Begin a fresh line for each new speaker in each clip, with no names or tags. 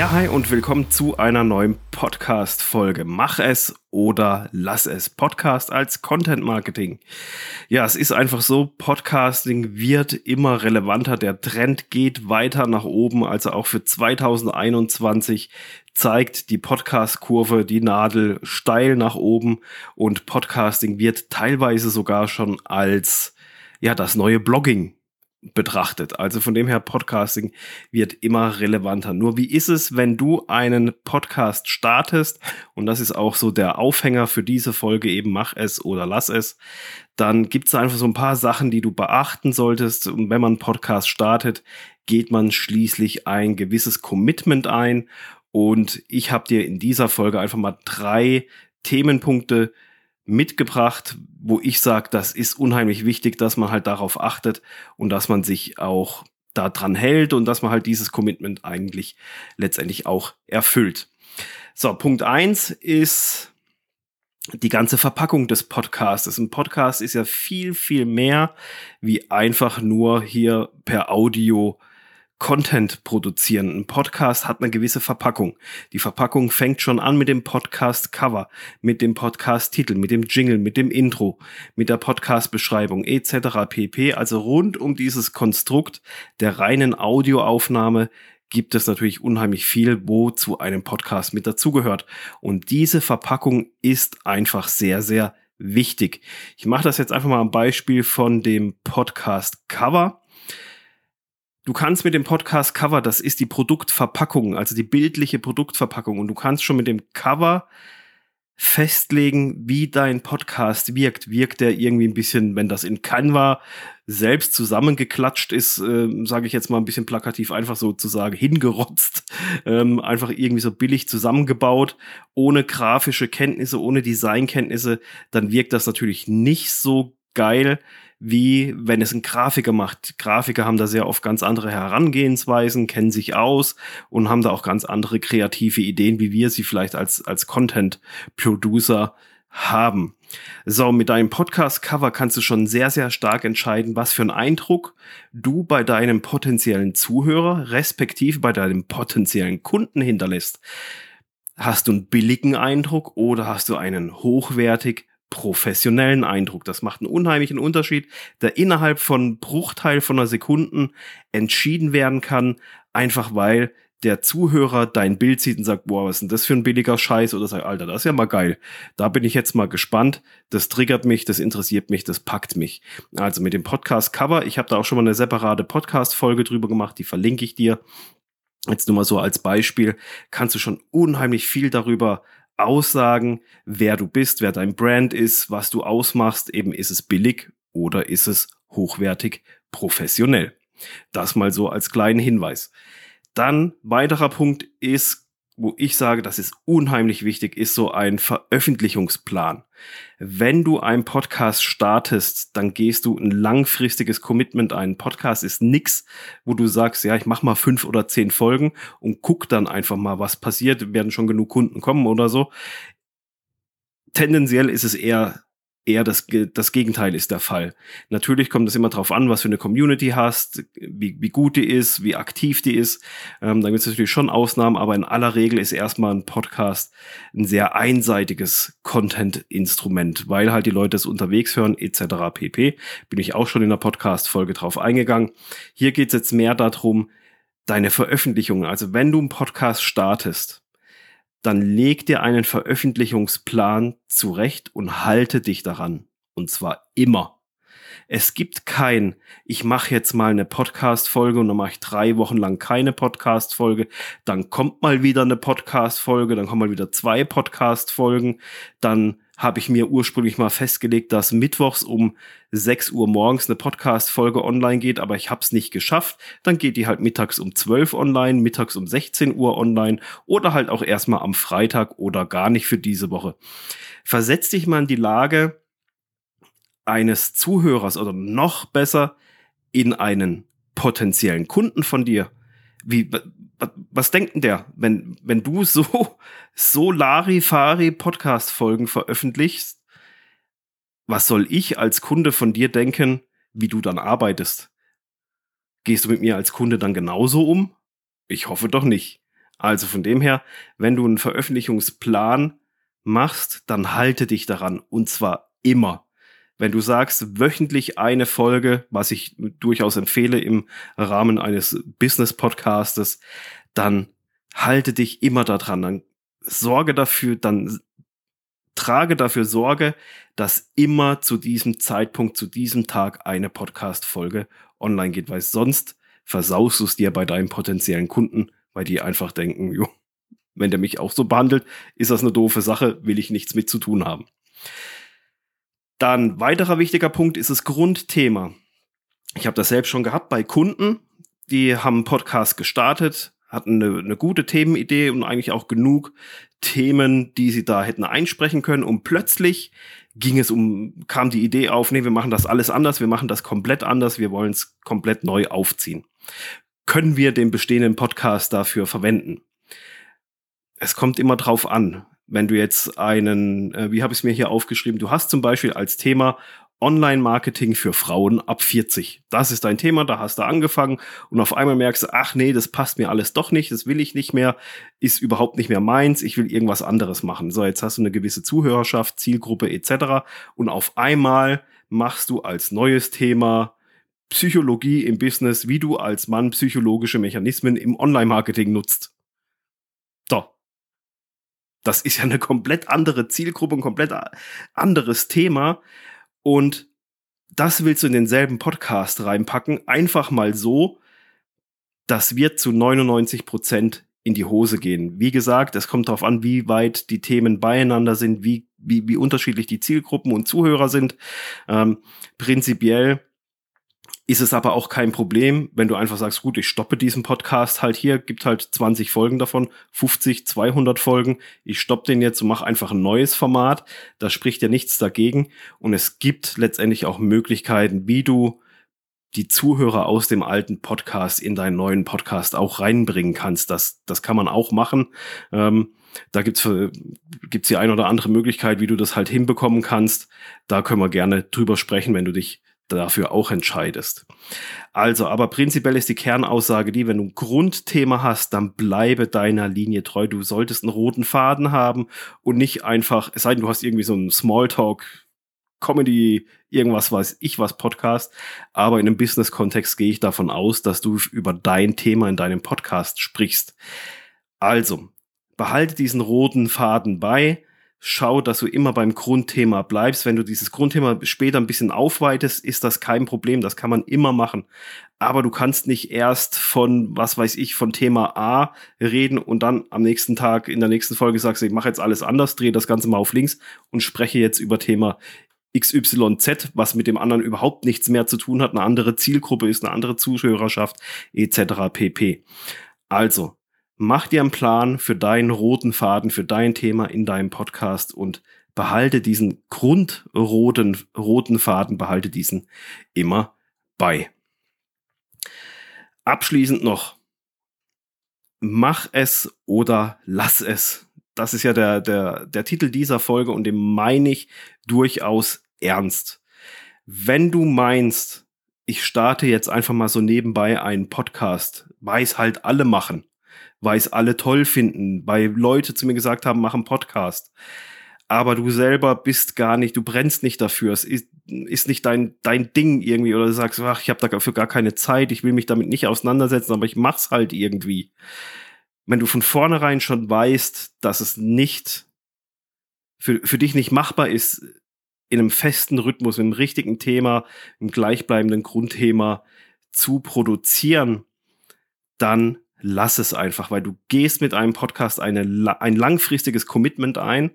Ja, hi und willkommen zu einer neuen Podcast-Folge. Mach es oder lass es. Podcast als Content Marketing. Ja, es ist einfach so, Podcasting wird immer relevanter. Der Trend geht weiter nach oben. Also auch für 2021 zeigt die Podcast-Kurve die Nadel steil nach oben und Podcasting wird teilweise sogar schon als ja, das neue Blogging betrachtet. Also von dem her, Podcasting wird immer relevanter. Nur wie ist es, wenn du einen Podcast startest? Und das ist auch so der Aufhänger für diese Folge, eben mach es oder lass es. Dann gibt es einfach so ein paar Sachen, die du beachten solltest. Und wenn man einen Podcast startet, geht man schließlich ein gewisses Commitment ein. Und ich habe dir in dieser Folge einfach mal drei Themenpunkte mitgebracht, wo ich sage, das ist unheimlich wichtig, dass man halt darauf achtet und dass man sich auch daran hält und dass man halt dieses Commitment eigentlich letztendlich auch erfüllt. So, Punkt eins ist die ganze Verpackung des Podcasts. Ein Podcast ist ja viel, viel mehr wie einfach nur hier per Audio Content produzieren. Ein Podcast hat eine gewisse Verpackung. Die Verpackung fängt schon an mit dem Podcast-Cover, mit dem Podcast-Titel, mit dem Jingle, mit dem Intro, mit der Podcast-Beschreibung etc. pp. Also rund um dieses Konstrukt der reinen Audioaufnahme gibt es natürlich unheimlich viel, wo zu einem Podcast mit dazugehört. Und diese Verpackung ist einfach sehr, sehr wichtig. Ich mache das jetzt einfach mal am Beispiel von dem Podcast-Cover. Du kannst mit dem Podcast Cover, das ist die Produktverpackung, also die bildliche Produktverpackung, und du kannst schon mit dem Cover festlegen, wie dein Podcast wirkt. Wirkt der irgendwie ein bisschen, wenn das in Canva selbst zusammengeklatscht ist, äh, sage ich jetzt mal ein bisschen plakativ, einfach sozusagen hingerotzt, ähm, einfach irgendwie so billig zusammengebaut, ohne grafische Kenntnisse, ohne Designkenntnisse, dann wirkt das natürlich nicht so geil, wie wenn es ein Grafiker macht. Grafiker haben da sehr oft ganz andere Herangehensweisen, kennen sich aus und haben da auch ganz andere kreative Ideen, wie wir sie vielleicht als, als Content-Producer haben. So, mit deinem Podcast-Cover kannst du schon sehr, sehr stark entscheiden, was für einen Eindruck du bei deinem potenziellen Zuhörer, respektive bei deinem potenziellen Kunden hinterlässt. Hast du einen billigen Eindruck oder hast du einen hochwertig professionellen Eindruck. Das macht einen unheimlichen Unterschied, der innerhalb von Bruchteil von einer Sekunden entschieden werden kann, einfach weil der Zuhörer dein Bild sieht und sagt, boah, was ist denn das für ein billiger Scheiß? Oder sagt, Alter, das ist ja mal geil. Da bin ich jetzt mal gespannt. Das triggert mich, das interessiert mich, das packt mich. Also mit dem Podcast-Cover, ich habe da auch schon mal eine separate Podcast-Folge drüber gemacht, die verlinke ich dir. Jetzt nur mal so als Beispiel, kannst du schon unheimlich viel darüber aussagen, wer du bist, wer dein Brand ist, was du ausmachst. Eben ist es billig oder ist es hochwertig professionell. Das mal so als kleinen Hinweis. Dann weiterer Punkt ist wo ich sage, das ist unheimlich wichtig, ist so ein Veröffentlichungsplan. Wenn du einen Podcast startest, dann gehst du ein langfristiges Commitment ein. Podcast ist nix, wo du sagst, ja, ich mach mal fünf oder zehn Folgen und guck dann einfach mal, was passiert. Werden schon genug Kunden kommen oder so. Tendenziell ist es eher eher das, das Gegenteil ist der Fall. Natürlich kommt es immer darauf an, was für eine Community hast, wie, wie gut die ist, wie aktiv die ist. Ähm, da gibt es natürlich schon Ausnahmen, aber in aller Regel ist erstmal ein Podcast ein sehr einseitiges Content-Instrument, weil halt die Leute es unterwegs hören, etc. pp. Bin ich auch schon in der Podcast-Folge drauf eingegangen. Hier geht es jetzt mehr darum, deine Veröffentlichungen. Also wenn du einen Podcast startest, dann leg dir einen Veröffentlichungsplan zurecht und halte dich daran. Und zwar immer. Es gibt kein, ich mache jetzt mal eine Podcast-Folge und dann mache ich drei Wochen lang keine Podcast-Folge. Dann kommt mal wieder eine Podcast-Folge, dann kommen mal wieder zwei Podcast-Folgen. Dann habe ich mir ursprünglich mal festgelegt, dass mittwochs um 6 Uhr morgens eine Podcast-Folge online geht, aber ich habe es nicht geschafft. Dann geht die halt mittags um 12 online, mittags um 16 Uhr online oder halt auch erstmal am Freitag oder gar nicht für diese Woche. Versetz dich mal in die Lage eines Zuhörers oder noch besser in einen potenziellen Kunden von dir. Wie, was denkt denn der, wenn, wenn du so, so Larifari-Podcast-Folgen veröffentlichst? Was soll ich als Kunde von dir denken, wie du dann arbeitest? Gehst du mit mir als Kunde dann genauso um? Ich hoffe doch nicht. Also von dem her, wenn du einen Veröffentlichungsplan machst, dann halte dich daran und zwar immer. Wenn du sagst, wöchentlich eine Folge, was ich durchaus empfehle im Rahmen eines Business-Podcastes, dann halte dich immer daran. Dann sorge dafür, dann trage dafür Sorge, dass immer zu diesem Zeitpunkt, zu diesem Tag eine Podcast-Folge online geht, weil sonst versaust du es dir bei deinen potenziellen Kunden, weil die einfach denken, jo, wenn der mich auch so behandelt, ist das eine doofe Sache, will ich nichts mit zu tun haben. Dann weiterer wichtiger Punkt ist das Grundthema. Ich habe das selbst schon gehabt bei Kunden, die haben einen Podcast gestartet, hatten eine, eine gute Themenidee und eigentlich auch genug Themen, die sie da hätten einsprechen können. Und plötzlich ging es um, kam die Idee auf, nee, wir machen das alles anders, wir machen das komplett anders, wir wollen es komplett neu aufziehen. Können wir den bestehenden Podcast dafür verwenden? Es kommt immer drauf an. Wenn du jetzt einen, äh, wie habe ich es mir hier aufgeschrieben, du hast zum Beispiel als Thema Online-Marketing für Frauen ab 40. Das ist dein Thema, da hast du angefangen und auf einmal merkst du, ach nee, das passt mir alles doch nicht, das will ich nicht mehr, ist überhaupt nicht mehr meins, ich will irgendwas anderes machen. So, jetzt hast du eine gewisse Zuhörerschaft, Zielgruppe etc. Und auf einmal machst du als neues Thema Psychologie im Business, wie du als Mann psychologische Mechanismen im Online-Marketing nutzt. Das ist ja eine komplett andere Zielgruppe, ein komplett anderes Thema. Und das willst du in denselben Podcast reinpacken, einfach mal so, das wird zu 99 Prozent in die Hose gehen. Wie gesagt, es kommt darauf an, wie weit die Themen beieinander sind, wie, wie, wie unterschiedlich die Zielgruppen und Zuhörer sind. Ähm, prinzipiell ist es aber auch kein Problem, wenn du einfach sagst, gut, ich stoppe diesen Podcast halt hier, gibt halt 20 Folgen davon, 50, 200 Folgen, ich stoppe den jetzt und mache einfach ein neues Format. Da spricht ja nichts dagegen. Und es gibt letztendlich auch Möglichkeiten, wie du die Zuhörer aus dem alten Podcast in deinen neuen Podcast auch reinbringen kannst. Das, das kann man auch machen. Ähm, da gibt's gibt's die ein oder andere Möglichkeit, wie du das halt hinbekommen kannst. Da können wir gerne drüber sprechen, wenn du dich dafür auch entscheidest. Also, aber prinzipiell ist die Kernaussage die, wenn du ein Grundthema hast, dann bleibe deiner Linie treu. Du solltest einen roten Faden haben und nicht einfach, es sei denn, du hast irgendwie so einen Smalltalk, Comedy, irgendwas weiß ich was Podcast, aber in einem Business-Kontext gehe ich davon aus, dass du über dein Thema in deinem Podcast sprichst. Also, behalte diesen roten Faden bei, schau, dass du immer beim Grundthema bleibst. Wenn du dieses Grundthema später ein bisschen aufweitest, ist das kein Problem. Das kann man immer machen. Aber du kannst nicht erst von, was weiß ich, von Thema A reden und dann am nächsten Tag in der nächsten Folge sagst, ich mache jetzt alles anders, drehe das Ganze mal auf links und spreche jetzt über Thema XYZ, was mit dem anderen überhaupt nichts mehr zu tun hat, eine andere Zielgruppe ist, eine andere Zuhörerschaft etc. pp. Also, mach dir einen Plan für deinen roten Faden, für dein Thema in deinem Podcast und behalte diesen grundroten roten Faden, behalte diesen immer bei. Abschließend noch, mach es oder lass es. Das ist ja der, der, der Titel dieser Folge und den meine ich durchaus ernst. Wenn du meinst, ich starte jetzt einfach mal so nebenbei einen Podcast, weiß halt alle machen, weil es alle toll finden, weil Leute zu mir gesagt haben, mach einen Podcast. Aber du selber bist gar nicht, du brennst nicht dafür. Es ist, ist nicht dein, dein Ding irgendwie. Oder du sagst, ach, ich habe dafür gar keine Zeit, ich will mich damit nicht auseinandersetzen, aber ich mach's halt irgendwie. Wenn du von vornherein schon weißt, dass es nicht für, für dich nicht machbar ist, in einem festen Rhythmus, im richtigen Thema, im gleichbleibenden Grundthema zu produzieren, dann lass es einfach, weil du gehst mit einem Podcast eine, ein langfristiges Commitment ein.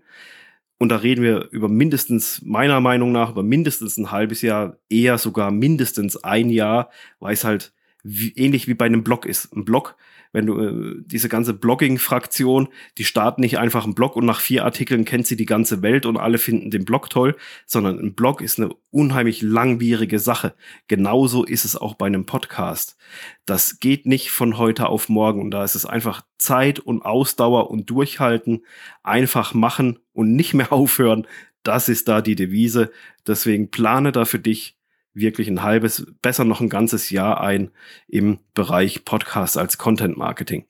Und da reden wir über mindestens, meiner Meinung nach, über mindestens ein halbes Jahr, eher sogar mindestens ein Jahr, weil es halt wie, ähnlich wie bei einem Blog ist. Ein Blog wenn du äh, diese ganze Blogging-Fraktion, die starten nicht einfach einen Blog und nach vier Artikeln kennt sie die ganze Welt und alle finden den Blog toll, sondern ein Blog ist eine unheimlich langwierige Sache. Genauso ist es auch bei einem Podcast. Das geht nicht von heute auf morgen und da ist es einfach Zeit und Ausdauer und Durchhalten, einfach machen und nicht mehr aufhören. Das ist da die Devise. Deswegen plane da für dich wirklich ein halbes, besser noch ein ganzes Jahr ein im Bereich Podcast als Content Marketing.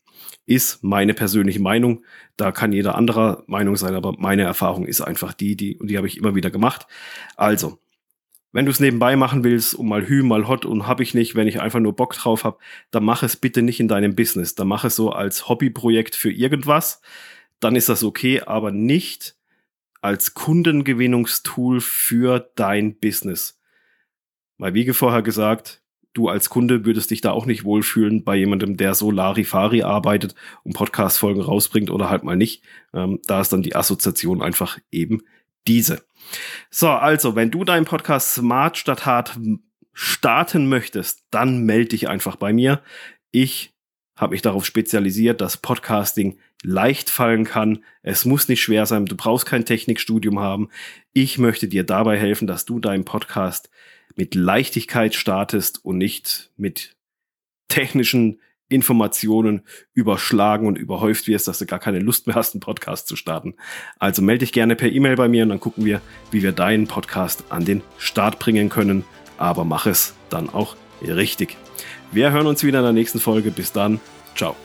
ist meine persönliche Meinung. Da kann jeder anderer Meinung sein, aber meine Erfahrung ist einfach die, die, und die habe ich immer wieder gemacht. Also, wenn du es nebenbei machen willst, um mal Hü, mal Hot und hab ich nicht, wenn ich einfach nur Bock drauf habe, dann mach es bitte nicht in deinem Business. Dann mach es so als Hobbyprojekt für irgendwas. Dann ist das okay, aber nicht als Kundengewinnungstool für dein Business. Weil wie vorher gesagt, du als Kunde würdest dich da auch nicht wohlfühlen bei jemandem, der so Larifari arbeitet und Podcast-Folgen rausbringt oder halt mal nicht. Ähm, da ist dann die Assoziation einfach eben diese. So, also, wenn du deinen Podcast Smart statt Hard starten möchtest, dann melde dich einfach bei mir. Ich habe mich darauf spezialisiert, dass Podcasting leicht fallen kann. Es muss nicht schwer sein. Du brauchst kein Technikstudium haben. Ich möchte dir dabei helfen, dass du deinen Podcast mit Leichtigkeit startest und nicht mit technischen Informationen überschlagen und überhäuft wirst, dass du gar keine Lust mehr hast, einen Podcast zu starten. Also melde dich gerne per E-Mail bei mir und dann gucken wir, wie wir deinen Podcast an den Start bringen können. Aber mach es dann auch richtig. Wir hören uns wieder in der nächsten Folge. Bis dann. Ciao.